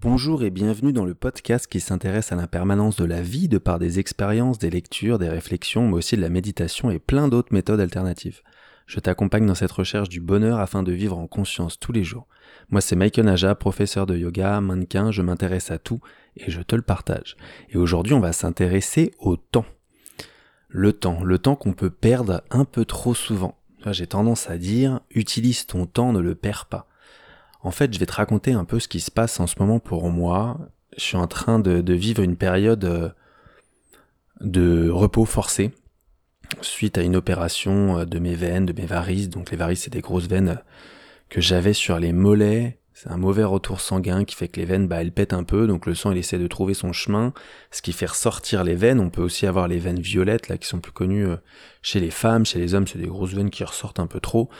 Bonjour et bienvenue dans le podcast qui s'intéresse à l'impermanence de la vie de par des expériences, des lectures, des réflexions, mais aussi de la méditation et plein d'autres méthodes alternatives. Je t'accompagne dans cette recherche du bonheur afin de vivre en conscience tous les jours. Moi c'est Michael Naja, professeur de yoga, mannequin, je m'intéresse à tout et je te le partage. Et aujourd'hui on va s'intéresser au temps. Le temps, le temps qu'on peut perdre un peu trop souvent. J'ai tendance à dire, utilise ton temps, ne le perds pas. En fait, je vais te raconter un peu ce qui se passe en ce moment pour moi. Je suis en train de, vivre une période euh, de repos forcé suite à une opération euh, de mes veines, de mes varices. Donc les varices, c'est des grosses veines euh, que j'avais sur les mollets. C'est un mauvais retour sanguin qui fait que les veines, bah, elles pètent un peu, donc le sang, il essaie de trouver son chemin, ce qui fait ressortir les veines. On peut aussi avoir les veines violettes, là, qui sont plus connues chez les femmes, chez les hommes, c'est des grosses veines qui ressortent un peu trop.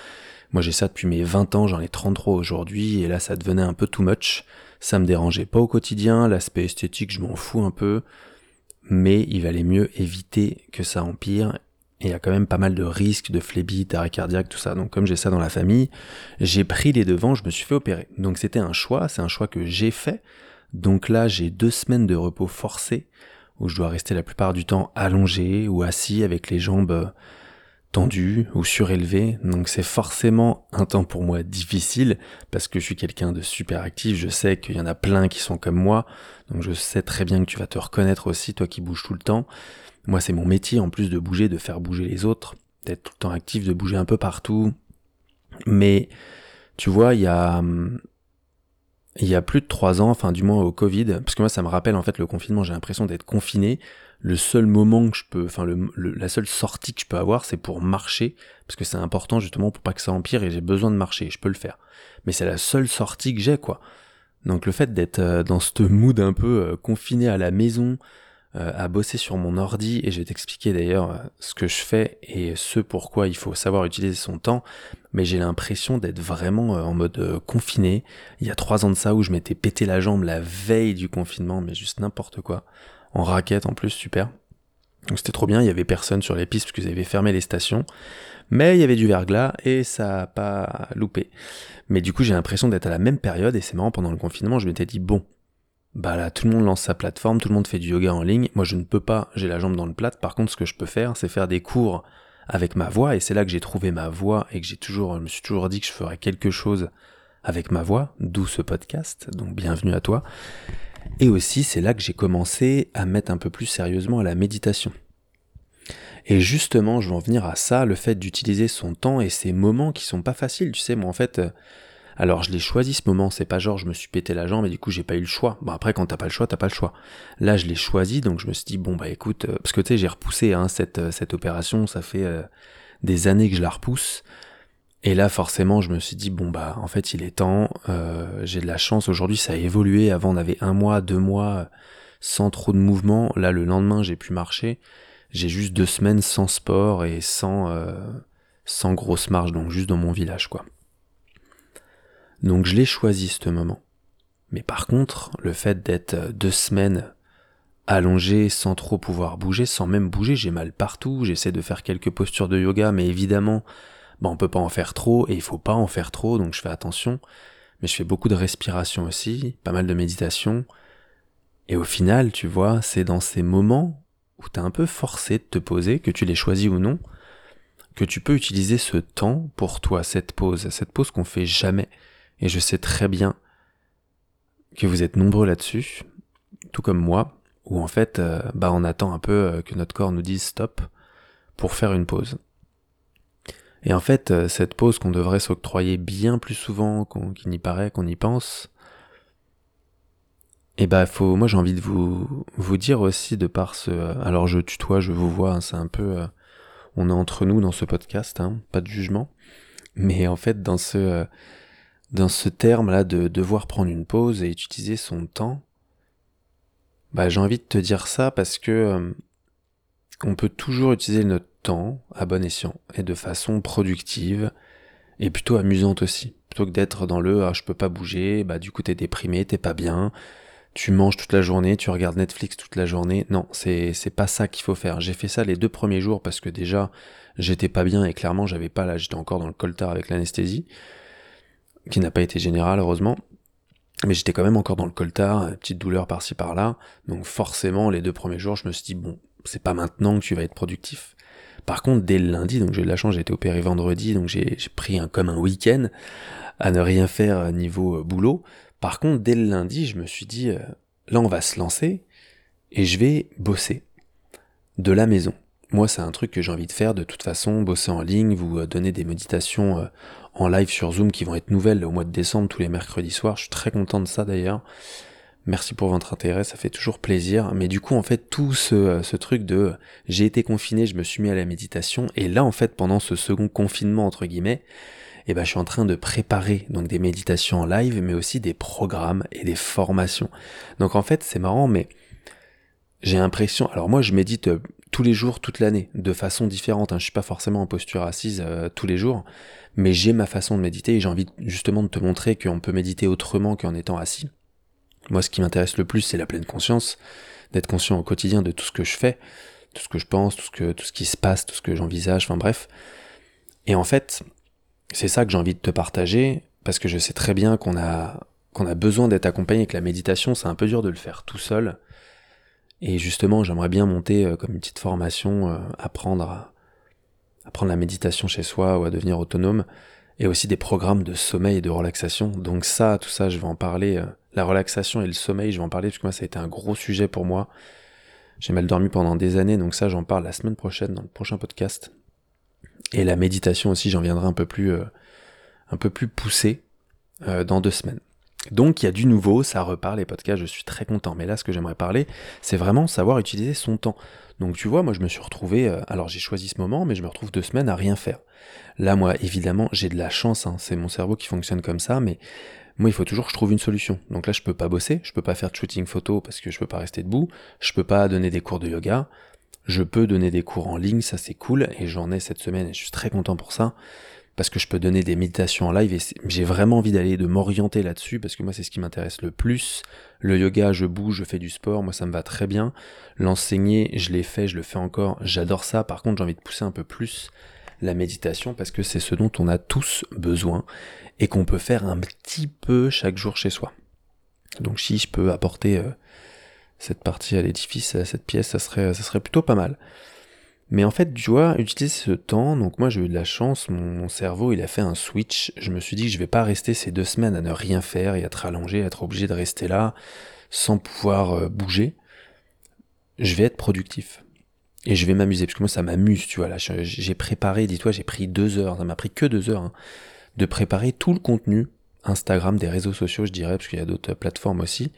Moi j'ai ça depuis mes 20 ans, j'en ai 33 aujourd'hui, et là ça devenait un peu too much. Ça me dérangeait pas au quotidien, l'aspect esthétique je m'en fous un peu, mais il valait mieux éviter que ça empire. Et il y a quand même pas mal de risques de phlébite, d'arrêt cardiaque, tout ça. Donc comme j'ai ça dans la famille, j'ai pris les devants, je me suis fait opérer. Donc c'était un choix, c'est un choix que j'ai fait. Donc là j'ai deux semaines de repos forcé, où je dois rester la plupart du temps allongé ou assis avec les jambes tendu ou surélevé, donc c'est forcément un temps pour moi difficile parce que je suis quelqu'un de super actif, je sais qu'il y en a plein qui sont comme moi, donc je sais très bien que tu vas te reconnaître aussi, toi qui bouges tout le temps. Moi c'est mon métier en plus de bouger, de faire bouger les autres, d'être tout le temps actif, de bouger un peu partout. Mais tu vois, il y a il y a plus de trois ans, enfin du moins au Covid, parce que moi ça me rappelle en fait le confinement, j'ai l'impression d'être confiné. Le seul moment que je peux, enfin la seule sortie que je peux avoir, c'est pour marcher, parce que c'est important justement pour pas que ça empire et j'ai besoin de marcher, je peux le faire. Mais c'est la seule sortie que j'ai quoi. Donc le fait d'être euh, dans ce mood un peu euh, confiné à la maison, euh, à bosser sur mon ordi et je vais t'expliquer d'ailleurs ce que je fais et ce pourquoi il faut savoir utiliser son temps. Mais j'ai l'impression d'être vraiment en mode confiné. Il y a trois ans de ça où je m'étais pété la jambe la veille du confinement, mais juste n'importe quoi. En raquette en plus, super. Donc c'était trop bien, il y avait personne sur les pistes parce qu'ils avaient fermé les stations. Mais il y avait du verglas et ça a pas loupé. Mais du coup j'ai l'impression d'être à la même période et c'est marrant pendant le confinement je m'étais dit bon, bah là, tout le monde lance sa plateforme, tout le monde fait du yoga en ligne. Moi, je ne peux pas, j'ai la jambe dans le plat. Par contre, ce que je peux faire, c'est faire des cours avec ma voix, et c'est là que j'ai trouvé ma voix et que j'ai toujours, je me suis toujours dit que je ferais quelque chose avec ma voix, d'où ce podcast. Donc, bienvenue à toi. Et aussi, c'est là que j'ai commencé à mettre un peu plus sérieusement à la méditation. Et justement, je vais en venir à ça, le fait d'utiliser son temps et ces moments qui sont pas faciles. Tu sais, moi, en fait, alors je l'ai choisi ce moment, c'est pas genre je me suis pété la jambe et du coup j'ai pas eu le choix. Bon après quand t'as pas le choix, t'as pas le choix. Là je l'ai choisi donc je me suis dit bon bah écoute, euh, parce que tu sais j'ai repoussé hein, cette, euh, cette opération, ça fait euh, des années que je la repousse. Et là forcément je me suis dit bon bah en fait il est temps, j'ai de la chance. Aujourd'hui ça a évolué, avant on avait un mois, deux mois sans trop de mouvement, là le lendemain j'ai pu marcher, j'ai juste deux semaines sans sport et sans, sans grosse marche donc juste dans mon village quoi. Donc je l'ai choisi ce moment. Mais par contre, le fait d'être deux semaines allongé sans trop pouvoir bouger, sans même bouger, j'ai mal partout, j'essaie de faire quelques postures de yoga, mais évidemment, bah on peut pas en faire trop et il faut pas en faire trop, donc je fais attention. Mais je fais beaucoup de respiration aussi, pas mal de méditation. Et au final, tu vois, c'est dans ces moments où t'es un peu forcé de te poser, que tu l'aies choisi ou non, que tu peux utiliser ce temps pour toi, cette pause, cette pause qu'on fait jamais. Et je sais très bien que vous êtes nombreux là-dessus, tout comme moi, où en fait, euh, bah on attend un peu euh, que notre corps nous dise stop pour faire une pause. Et en fait, euh, cette pause qu'on devrait s'octroyer bien plus souvent qu'il n'y paraît, qu'on y pense, et eh bah faut, moi j'ai envie de vous vous dire aussi de par ce, alors je tutoie, je vous vois, hein, c'est un peu, on est entre nous dans ce podcast, hein, pas de jugement, mais en fait dans ce dans ce terme-là de devoir prendre une pause et utiliser son temps, bah, j'ai envie de te dire ça parce que euh, on peut toujours utiliser notre à bon escient et de façon productive et plutôt amusante aussi. Plutôt que d'être dans le ah, je peux pas bouger, bah du coup t'es déprimé, t'es pas bien, tu manges toute la journée, tu regardes Netflix toute la journée. Non, c'est pas ça qu'il faut faire. J'ai fait ça les deux premiers jours parce que déjà j'étais pas bien et clairement j'avais pas là, j'étais encore dans le coltard avec l'anesthésie qui n'a pas été général heureusement. Mais j'étais quand même encore dans le coltard, petite douleur par-ci par-là. Donc forcément, les deux premiers jours, je me suis dit, bon, c'est pas maintenant que tu vas être productif. Par contre, dès le lundi, donc j'ai eu de la chance, j'ai été opéré vendredi, donc j'ai pris un, comme un week-end à ne rien faire niveau boulot. Par contre, dès le lundi, je me suis dit, là, on va se lancer et je vais bosser de la maison. Moi, c'est un truc que j'ai envie de faire de toute façon, bosser en ligne, vous donner des méditations en live sur Zoom qui vont être nouvelles au mois de décembre tous les mercredis soirs. Je suis très content de ça d'ailleurs. Merci pour votre intérêt, ça fait toujours plaisir. Mais du coup, en fait, tout ce, truc de j'ai été confiné, je me suis mis à la méditation, et là, en fait, pendant ce second confinement entre guillemets, eh ben, je suis en train de préparer donc des méditations en live, mais aussi des programmes et des formations. Donc en fait, c'est marrant, mais j'ai l'impression. Alors moi, je médite euh, tous les jours, toute l'année, de façon différente. Hein. Je suis pas forcément en posture assise euh, tous les jours, mais j'ai ma façon de méditer et j'ai envie justement de te montrer qu'on peut méditer autrement qu'en étant assis. Moi, ce qui m'intéresse le plus, c'est la pleine conscience, d'être conscient au quotidien de tout ce que je fais, tout ce que je pense, tout ce que tout ce qui se passe, tout ce que j'envisage, enfin bref. Et en fait, c'est ça que j'ai envie de te partager parce que je sais très bien qu'on a qu'on a besoin d'être accompagné avec la méditation, c'est un peu dur de le faire tout seul. Et justement, j'aimerais bien monter euh, comme une petite formation, euh, apprendre à, apprendre la méditation chez soi ou à devenir autonome, et aussi des programmes de sommeil et de relaxation. Donc ça, tout ça, je vais en parler. Euh, la relaxation et le sommeil, je vais en parler parce que moi, ça a été un gros sujet pour moi. J'ai mal dormi pendant des années, donc ça, j'en parle la semaine prochaine dans le prochain podcast. Et la méditation aussi, j'en viendrai un peu plus, euh, un peu plus poussé euh, dans deux semaines. Donc il y a du nouveau, ça repart les podcasts, je suis très content. Mais là, ce que j'aimerais parler, c'est vraiment savoir utiliser son temps. Donc tu vois, moi je me suis retrouvé, euh, alors j'ai choisi ce moment, mais je me retrouve deux semaines à rien faire. Là, moi, évidemment, j'ai de la chance, hein, c'est mon cerveau qui fonctionne comme ça, mais moi, il faut toujours que je trouve une solution. Donc là, je peux pas bosser, je peux pas faire de shooting photo parce que je peux pas rester debout, je peux pas donner des cours de yoga, je peux donner des cours en ligne, ça c'est cool, et j'en ai cette semaine et je suis très content pour ça parce que je peux donner des méditations en live et j'ai vraiment envie d'aller, de m'orienter là-dessus parce que moi c'est ce qui m'intéresse le plus. Le yoga, je bouge, je fais du sport, moi ça me va très bien. L'enseigner, je l'ai fait, je le fais encore, j'adore ça. Par contre, j'ai envie de pousser un peu plus la méditation parce que c'est ce dont on a tous besoin et qu'on peut faire un petit peu chaque jour chez soi. Donc si je peux apporter euh, cette partie à l'édifice, à cette pièce, ça serait, ça serait plutôt pas mal. Mais en fait, tu vois, utiliser ce temps, donc moi j'ai eu de la chance, mon, cerveau il a fait un switch, je me suis dit que je vais pas rester ces deux semaines à ne rien faire et être allongé, être obligé de rester là sans pouvoir euh, bouger. Je vais être productif. Et je vais m'amuser, parce que moi ça m'amuse, tu vois, là j'ai préparé, dis-toi, j'ai pris deux heures, ça m'a pris que deux heures, hein, de préparer tout le contenu Instagram, des réseaux sociaux, je dirais, parce qu'il y a d'autres plateformes aussi,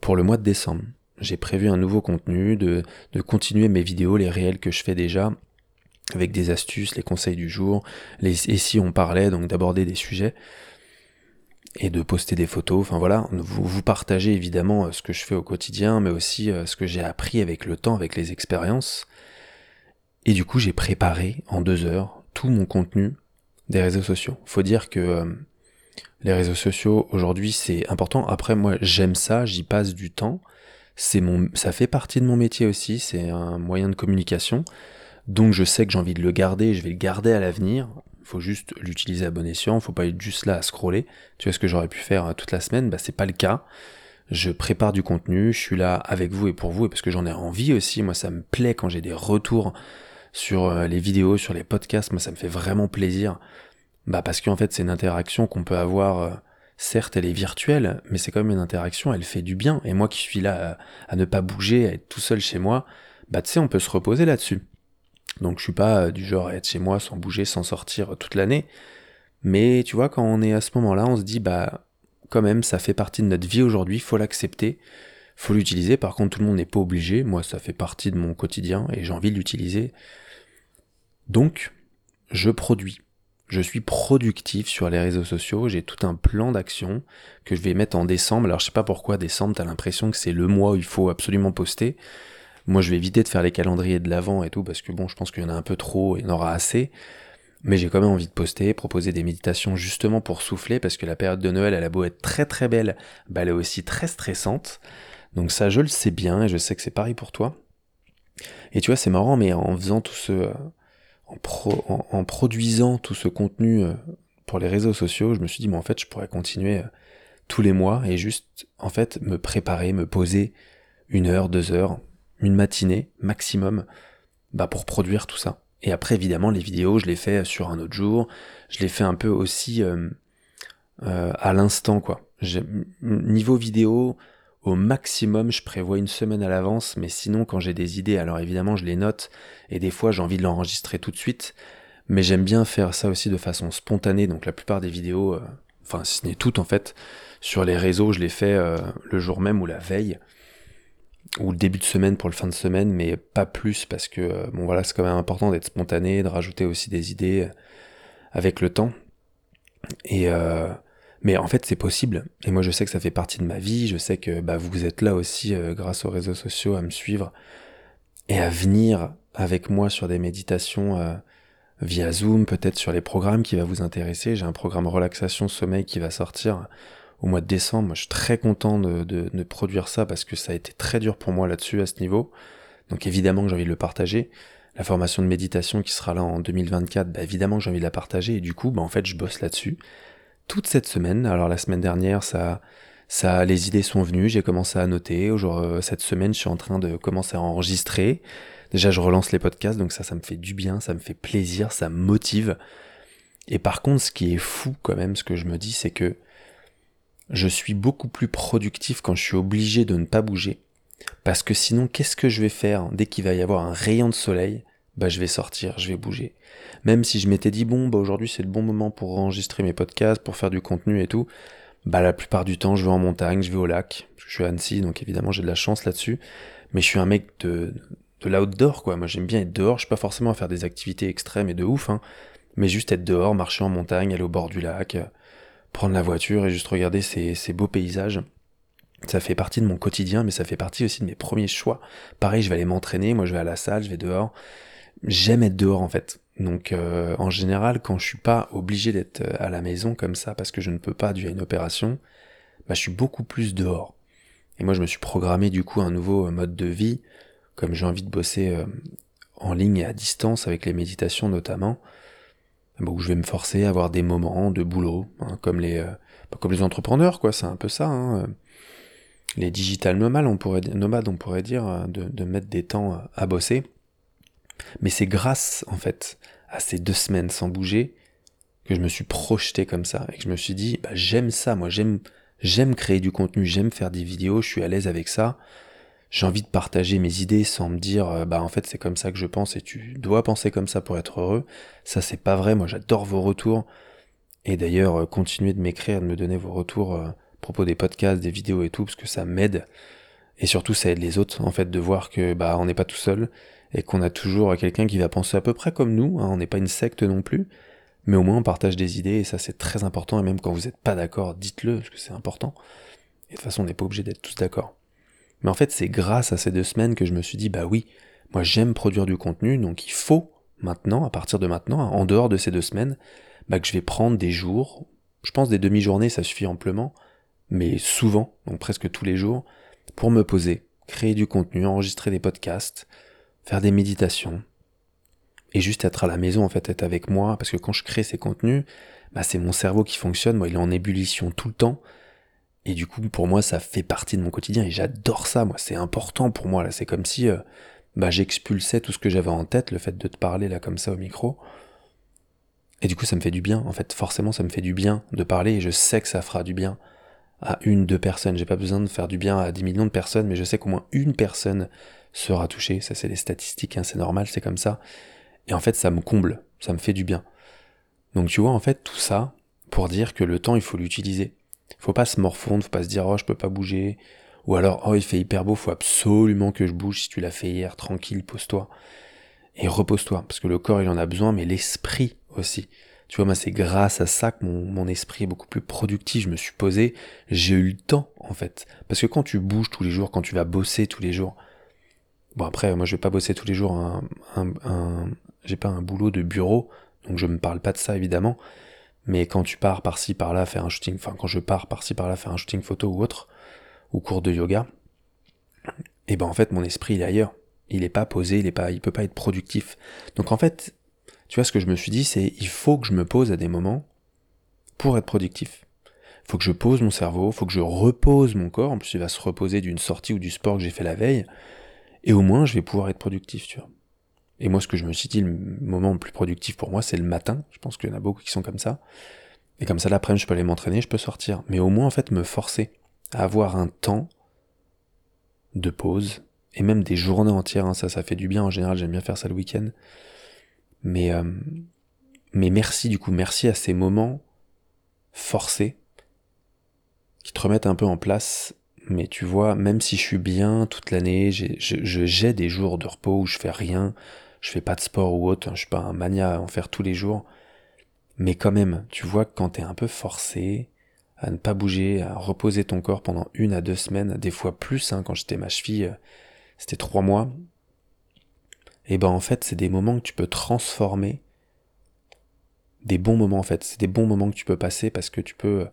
pour le mois de décembre j'ai prévu un nouveau contenu, de, de, continuer mes vidéos, les réels que je fais déjà, avec des astuces, les conseils du jour, les, et si on parlait, donc d'aborder des sujets, et de poster des photos, enfin voilà, vous, vous partagez évidemment euh, ce que je fais au quotidien, mais aussi euh, ce que j'ai appris avec le temps, avec les expériences. Et du coup, j'ai préparé en deux heures tout mon contenu des réseaux sociaux. Faut dire que euh, les réseaux sociaux aujourd'hui c'est important. Après moi j'aime ça, j'y passe du temps, c'est mon, ça fait partie de mon métier aussi, c'est un moyen de communication. Donc je sais que j'ai envie de le garder, je vais le garder à l'avenir. Il faut juste l'utiliser à bon escient, faut pas être juste là à scroller. Tu vois ce que j'aurais pu faire euh, toute la semaine, bah c'est pas le cas. Je prépare du contenu, je suis là avec vous et pour vous, et parce que j'en ai envie aussi. Moi, ça me plaît quand j'ai des retours sur euh, les vidéos, sur les podcasts. Moi, ça me fait vraiment plaisir. Bah parce qu'en fait, c'est une interaction qu'on peut avoir euh, certes elle est virtuelle, mais c'est quand même une interaction, elle fait du bien. Et moi qui suis là à, ne pas bouger, à être tout seul chez moi, bah tu sais, on peut se reposer là-dessus. Donc je suis pas euh, du genre à être chez moi sans bouger, sans sortir toute l'année. Mais tu vois, quand on est à ce moment-là, on se dit, bah quand même, ça fait partie de notre vie aujourd'hui, faut l'accepter, faut l'utiliser. Par contre, tout le monde n'est pas obligé. Moi, ça fait partie de mon quotidien et j'ai envie de l'utiliser. Donc, je produis je suis productif sur les réseaux sociaux, j'ai tout un plan d'action que je vais mettre en décembre. Alors je sais pas pourquoi décembre, t'as l'impression que c'est le mois où il faut absolument poster. Moi je vais éviter de faire les calendriers de l'avant et tout parce que bon je pense qu'il y en a un peu trop, il y en aura assez. Mais j'ai quand même envie de poster, proposer des méditations justement pour souffler parce que la période de Noël elle a beau être très très belle, bah elle est aussi très stressante. Donc ça je le sais bien et je sais que c'est pareil pour toi. Et tu vois c'est marrant mais en faisant tout ce en, produisant tout ce contenu euh, pour les réseaux sociaux, je me suis dit, mais en fait, je pourrais continuer euh, tous les mois et juste en fait me préparer, me poser une heure, deux heures, une matinée maximum bah, pour produire tout ça. Et après évidemment les vidéos je les fais sur un autre jour, je les fais un peu aussi euh, euh, à l'instant quoi. Niveau vidéo, au maximum, je prévois une semaine à l'avance, mais sinon, quand j'ai des idées, alors évidemment, je les note, et des fois, j'ai envie de l'enregistrer tout de suite, mais j'aime bien faire ça aussi de façon spontanée, donc la plupart des vidéos, euh, enfin, si ce n'est toutes en fait, sur les réseaux, je les fais euh, le jour même ou la veille, ou le début de semaine pour le fin de semaine, mais pas plus, parce que, euh, bon voilà, c'est quand même important d'être spontané, de rajouter aussi des idées avec le temps. Et, mais en fait, c'est possible. Et moi, je sais que ça fait partie de ma vie. Je sais que bah, vous êtes là aussi, euh, grâce aux réseaux sociaux, à me suivre et à venir avec moi sur des méditations euh, via Zoom, peut-être sur les programmes qui va vous intéresser. J'ai un programme relaxation sommeil qui va sortir au mois de décembre. Moi, je suis très content de, de, produire ça parce que ça a été très dur pour moi là-dessus à ce niveau. Donc évidemment que j'ai envie de le partager. La formation de méditation qui sera là en 2024, bah, évidemment que j'ai envie de la partager et du coup, bah, en fait, je bosse là-dessus toute cette semaine. Alors la semaine dernière, ça, ça, les idées sont venues, j'ai commencé à noter. Aujourd'hui, cette semaine, je suis en train de commencer à enregistrer. Déjà, je relance les podcasts, donc ça, ça me fait du bien, ça me fait plaisir, ça me motive. Et par contre, ce qui est fou quand même, ce que je me dis, c'est que je suis beaucoup plus productif quand je suis obligé de ne pas bouger. Parce que sinon, qu'est-ce que je vais faire dès qu'il va y avoir un rayon de soleil? Bah je vais sortir, je vais bouger. Même si je m'étais dit bon bah aujourd'hui c'est le bon moment pour enregistrer mes podcasts, pour faire du contenu et tout, bah la plupart du temps je vais en montagne, je vais au lac. Je suis à Annecy donc évidemment j'ai de la chance là-dessus, mais je suis un mec de de l'outdoor quoi. Moi j'aime bien être dehors, je suis pas forcément à faire des activités extrêmes et de ouf hein, mais juste être dehors, marcher en montagne, aller au bord du lac, prendre la voiture et juste regarder ces, ces beaux paysages. Ça fait partie de mon quotidien, mais ça fait partie aussi de mes premiers choix. Pareil, je vais aller m'entraîner, moi je vais à la salle, je vais dehors j'aime être dehors en fait. Donc euh, en général, quand je suis pas obligé d'être euh, à la maison comme ça parce que je ne peux pas dû à une opération, bah, je suis beaucoup plus dehors. Et moi, je me suis programmé du coup un nouveau euh, mode de vie, comme j'ai envie de bosser en ligne et à distance avec les méditations notamment, bah, où je vais me forcer à avoir des moments de boulot, hein, comme les bah, comme les entrepreneurs quoi. C'est un peu ça. Hein, les digital nomades, on pourrait nomades, on pourrait dire, de, de mettre des temps à bosser. Mais c'est grâce, en fait, à ces deux semaines sans bouger que je me suis projeté comme ça et que je me suis dit, bah, j'aime ça, moi, j'aime, j'aime créer du contenu, j'aime faire des vidéos, je suis à l'aise avec ça. J'ai envie de partager mes idées sans me dire, euh, bah, en fait, c'est comme ça que je pense et tu dois penser comme ça pour être heureux. Ça, c'est pas vrai. Moi, j'adore vos retours. Et d'ailleurs, euh, continuez de m'écrire, de me donner vos retours euh, à propos des podcasts, des vidéos et tout, parce que ça m'aide. Et surtout, ça aide les autres, en fait, de voir que, bah, on n'est pas tout seul et qu'on a toujours quelqu'un qui va penser à peu près comme nous, hein, on n'est pas une secte non plus, mais au moins on partage des idées et ça c'est très important et même quand vous n'êtes pas d'accord, dites-le parce que c'est important. Et de toute façon on n'est pas obligé d'être tous d'accord. Mais en fait c'est grâce à ces deux semaines que je me suis dit bah oui, moi j'aime produire du contenu donc il faut maintenant, à partir de maintenant, en dehors de ces deux semaines, bah, que je vais prendre des jours, je pense des demi-journées ça suffit amplement, mais souvent, donc presque tous les jours, pour me poser, créer du contenu, enregistrer des podcasts, faire des méditations, et juste être à la maison, en fait, être avec moi, parce que quand je crée ces contenus, bah, c'est mon cerveau qui fonctionne, moi, il est en ébullition tout le temps, et du coup, pour moi, ça fait partie de mon quotidien, et j'adore ça, moi, c'est important pour moi, là, c'est comme si, euh, bah, j'expulsais tout ce que j'avais en tête, le fait de te parler, là, comme ça, au micro, et du coup, ça me fait du bien, en fait, forcément, ça me fait du bien de parler, et je sais que ça fera du bien à une, deux personnes, j'ai pas besoin de faire du bien à 10 millions de personnes, mais je sais qu'au moins une personne sera touché. Ça, c'est les statistiques, hein, c'est normal, c'est comme ça. Et en fait, ça me comble, ça me fait du bien. Donc tu vois, en fait, tout ça pour dire que le temps, il faut l'utiliser. Faut pas se morfondre, faut pas se dire, oh, je peux pas bouger. Ou alors, oh, il fait hyper beau, faut absolument que je bouge. Si tu l'as fait hier, tranquille, pose-toi. Et repose-toi, parce que le corps, il en a besoin, mais l'esprit aussi. Tu vois, moi, c'est grâce à ça que mon, mon, esprit est beaucoup plus productif. Je me suis posé, j'ai eu le temps, en fait. Parce que quand tu bouges tous les jours, quand tu vas bosser tous les jours, Bon après, moi je vais pas bosser tous les jours, un, un, j'ai pas un boulot de bureau, donc je me parle pas de ça évidemment. Mais quand tu pars par-ci par-là faire un shooting, enfin quand je pars par-ci par-là faire un shooting photo ou autre, ou cours de yoga, et eh ben en fait mon esprit il est ailleurs. Il est pas posé, il est pas, il peut pas être productif. Donc en fait, tu vois ce que je me suis dit, c'est il faut que je me pose à des moments pour être productif. faut que je pose mon cerveau, faut que je repose mon corps. En plus, il va se reposer d'une sortie ou du sport que j'ai fait la veille. Et au moins, je vais pouvoir être productif, tu vois. Et moi, ce que je me suis dit, le moment le plus productif pour moi, c'est le matin. Je pense qu'il y en a beaucoup qui sont comme ça. Et comme ça, l'après-midi, je peux aller m'entraîner, je peux sortir. Mais au moins, en fait, me forcer à avoir un temps de pause, et même des journées entières, hein, ça, ça fait du bien. En général, j'aime bien faire ça le week-end. Mais, euh, mais merci, du coup, merci à ces moments forcés qui te remettent un peu en place. Mais tu vois, même si je suis bien toute l'année, j'ai des jours de repos où je fais rien, je fais pas de sport ou autre, hein, je suis pas un mania à en faire tous les jours. Mais quand même, tu vois, quand t'es un peu forcé à ne pas bouger, à reposer ton corps pendant une à deux semaines, des fois plus, hein, quand j'étais ma cheville, c'était trois mois, et ben en fait, c'est des moments que tu peux transformer, des bons moments en fait, c'est des bons moments que tu peux passer parce que tu peux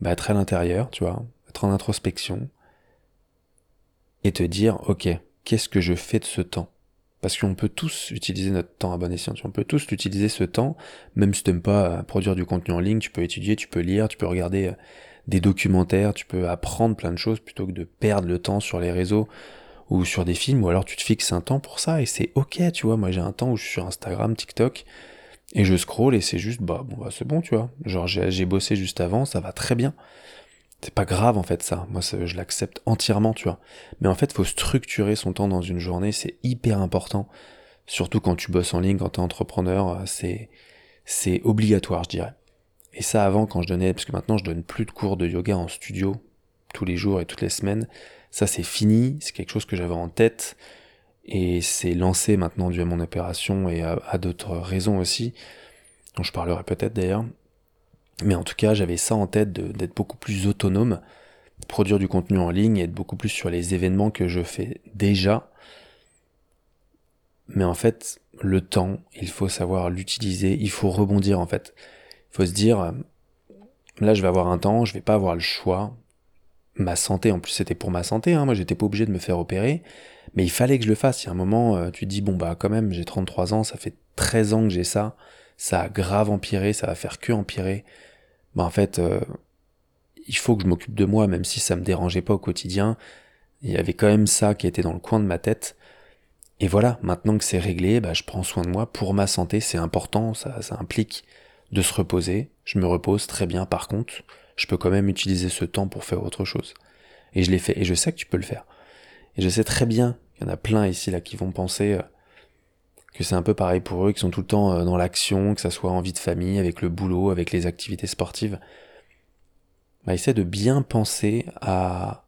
bah, être à l'intérieur, tu vois, en introspection, et te dire, ok, qu'est-ce que je fais de ce temps? Parce qu'on peut tous utiliser notre temps à bon escient. On peut tous utiliser ce temps, même si tu n'aimes pas euh, produire du contenu en ligne, tu peux étudier, tu peux lire, tu peux regarder euh, des documentaires, tu peux apprendre plein de choses plutôt que de perdre le temps sur les réseaux ou sur des films, ou alors tu te fixes un temps pour ça et c'est ok, tu vois. Moi j'ai un temps où je suis sur Instagram, TikTok, et je scroll et c'est juste, bah bon, bah c'est bon, tu vois. Genre j'ai bossé juste avant, ça va très bien. C'est pas grave en fait ça, moi je l'accepte entièrement, tu vois. Mais en fait, faut structurer son temps dans une journée, c'est hyper important. Surtout quand tu bosses en ligne, quand tu es entrepreneur, c'est c'est obligatoire, je dirais. Et ça avant quand je donnais parce que maintenant je donne plus de cours de yoga en studio tous les jours et toutes les semaines. Ça c'est fini, c'est quelque chose que j'avais en tête et c'est lancé maintenant dû à mon opération et à, à d'autres raisons aussi dont je parlerai peut-être d'ailleurs. Mais en tout cas, j'avais ça en tête d'être beaucoup plus autonome, produire du contenu en ligne et être beaucoup plus sur les événements que je fais déjà. Mais en fait, le temps, il faut savoir l'utiliser, il faut rebondir en fait. Il faut se dire, euh, là je vais avoir un temps, je vais pas avoir le choix. Ma santé, en plus c'était pour ma santé, hein, moi j'étais pas obligé de me faire opérer, mais il fallait que je le fasse. Il y a un moment, euh, tu dis, bon bah quand même, j'ai 33 ans, ça fait 13 ans que j'ai ça, ça a grave empiré, ça va faire que empirer bah en fait, euh, il faut que je m'occupe de moi, même si ça me dérangeait pas au quotidien. Il y avait quand même ça qui était dans le coin de ma tête. Et voilà, maintenant que c'est réglé, bah, je prends soin de moi pour ma santé, c'est important, ça, ça implique de se reposer. Je me repose très bien, par contre, je peux quand même utiliser ce temps pour faire autre chose. Et je l'ai fait, et je sais que tu peux le faire. Et je sais très bien, il y en a plein ici là qui vont penser euh, que c'est un peu pareil pour eux, qui sont tout le temps euh, dans l'action, que ça soit en vie de famille, avec le boulot, avec les activités sportives. Bah, essaie de bien penser à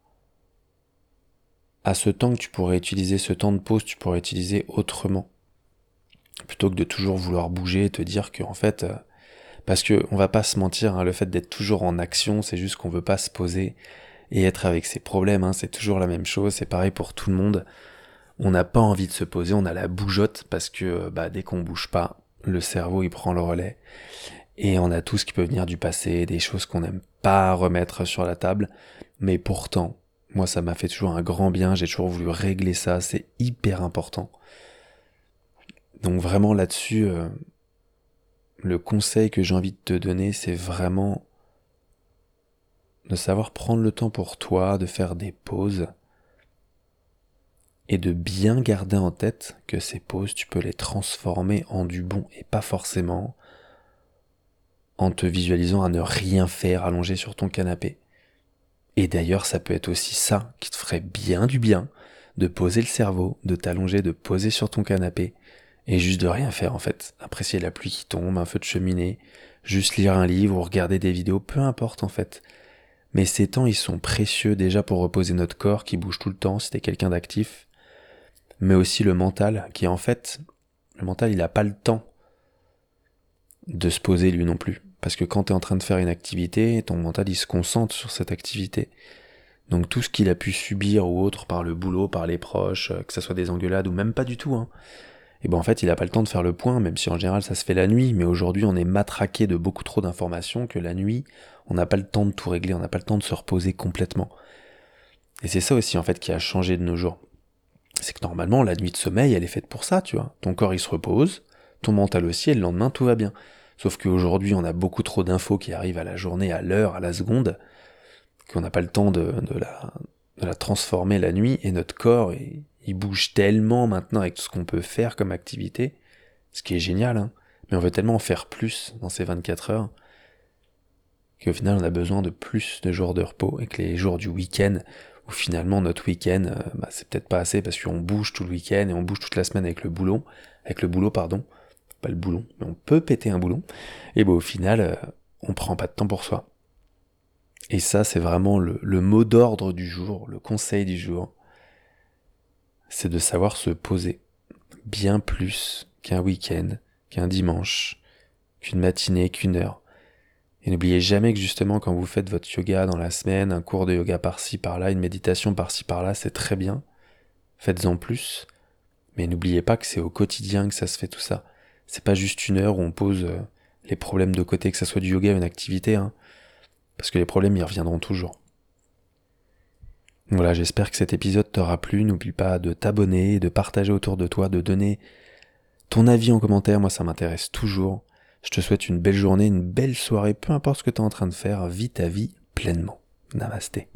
à ce temps que tu pourrais utiliser, ce temps de pause, tu pourrais utiliser autrement. Plutôt que de toujours vouloir bouger et te dire que, en fait, euh, parce que on va pas se mentir, hein, le fait d'être toujours en action, c'est juste qu'on veut pas se poser et être avec ses problèmes, hein, c'est toujours la même chose, c'est pareil pour tout le monde on n'a pas envie de se poser, on a la bougeotte parce que euh, bah, dès qu'on bouge pas, le cerveau il prend le relais. Et on a tout ce qui peut venir du passé, des choses qu'on n'aime pas remettre sur la table. Mais pourtant, moi ça m'a fait toujours un grand bien, j'ai toujours voulu régler ça, c'est hyper important. Donc vraiment là-dessus, euh, le conseil que j'ai envie de te donner, c'est vraiment de savoir prendre le temps pour toi, de faire des pauses, et de bien garder en tête que ces pauses, tu peux les transformer en du bon et pas forcément en te visualisant à ne rien faire allongé sur ton canapé. Et d'ailleurs, ça peut être aussi ça qui te ferait bien du bien de poser le cerveau, de t'allonger, de poser sur ton canapé et juste de rien faire en fait. Apprécier la pluie qui tombe, un feu de cheminée, juste lire un livre ou regarder des vidéos, peu importe en fait. Mais ces temps, ils sont précieux déjà pour reposer notre corps qui bouge tout le temps si t'es quelqu'un d'actif, mais aussi le mental, qui en fait, le mental, il n'a pas le temps de se poser lui non plus. Parce que quand tu es en train de faire une activité, ton mental, il se concentre sur cette activité. Donc tout ce qu'il a pu subir ou autre par le boulot, par les proches, euh, que ce soit des engueulades ou même pas du tout, hein, et ben en fait il n'a pas le temps de faire le point, même si en général ça se fait la nuit, mais aujourd'hui on est matraqué de beaucoup trop d'informations que la nuit on n'a pas le temps de tout régler, on n'a pas le temps de se reposer complètement. Et c'est ça aussi en fait qui a changé de nos jours c'est que normalement, la nuit de sommeil, elle est faite pour ça, tu vois. Ton corps, il se repose, ton mental aussi, et le lendemain, tout va bien. Sauf qu'aujourd'hui, on a beaucoup trop d'infos qui arrivent à la journée, à l'heure, à la seconde, qu'on n'a pas le temps de, la, transformer la nuit, et notre corps, il, bouge tellement maintenant avec tout ce qu'on peut faire comme activité, ce qui est génial, hein, mais on veut tellement en faire plus dans ces 24 heures, qu'au final, on a besoin de plus de jours de repos, et que les jours du week-end, où finalement notre week-end, euh, bah, c'est peut-être pas assez parce qu'on bouge tout le week-end et on bouge toute la semaine avec le boulot, avec le boulot, pardon, pas le boulon, mais on peut péter un boulon, et bon, au final, euh, on prend pas de temps pour soi. Et ça, c'est vraiment le, le mot d'ordre du jour, le conseil du jour, c'est de savoir se poser bien plus qu'un week-end, qu'un dimanche, qu'une matinée, qu'une heure. Et n'oubliez jamais que justement quand vous faites votre yoga dans la semaine, un cours de yoga par-ci par-là, une méditation par-ci par-là, c'est très bien. Faites-en plus. Mais n'oubliez pas que c'est au quotidien que ça se fait tout ça. C'est pas juste une heure où on pose euh, les problèmes de côté, que ça soit du yoga ou une activité, hein. Parce que les problèmes y reviendront toujours. Voilà, j'espère que cet épisode t'aura plu. N'oublie pas de t'abonner, de partager autour de toi, de donner ton avis en commentaire. Moi, ça m'intéresse toujours. Je te souhaite une belle journée, une belle soirée, peu importe ce que tu es en train de faire, vis ta vie pleinement. Namasté.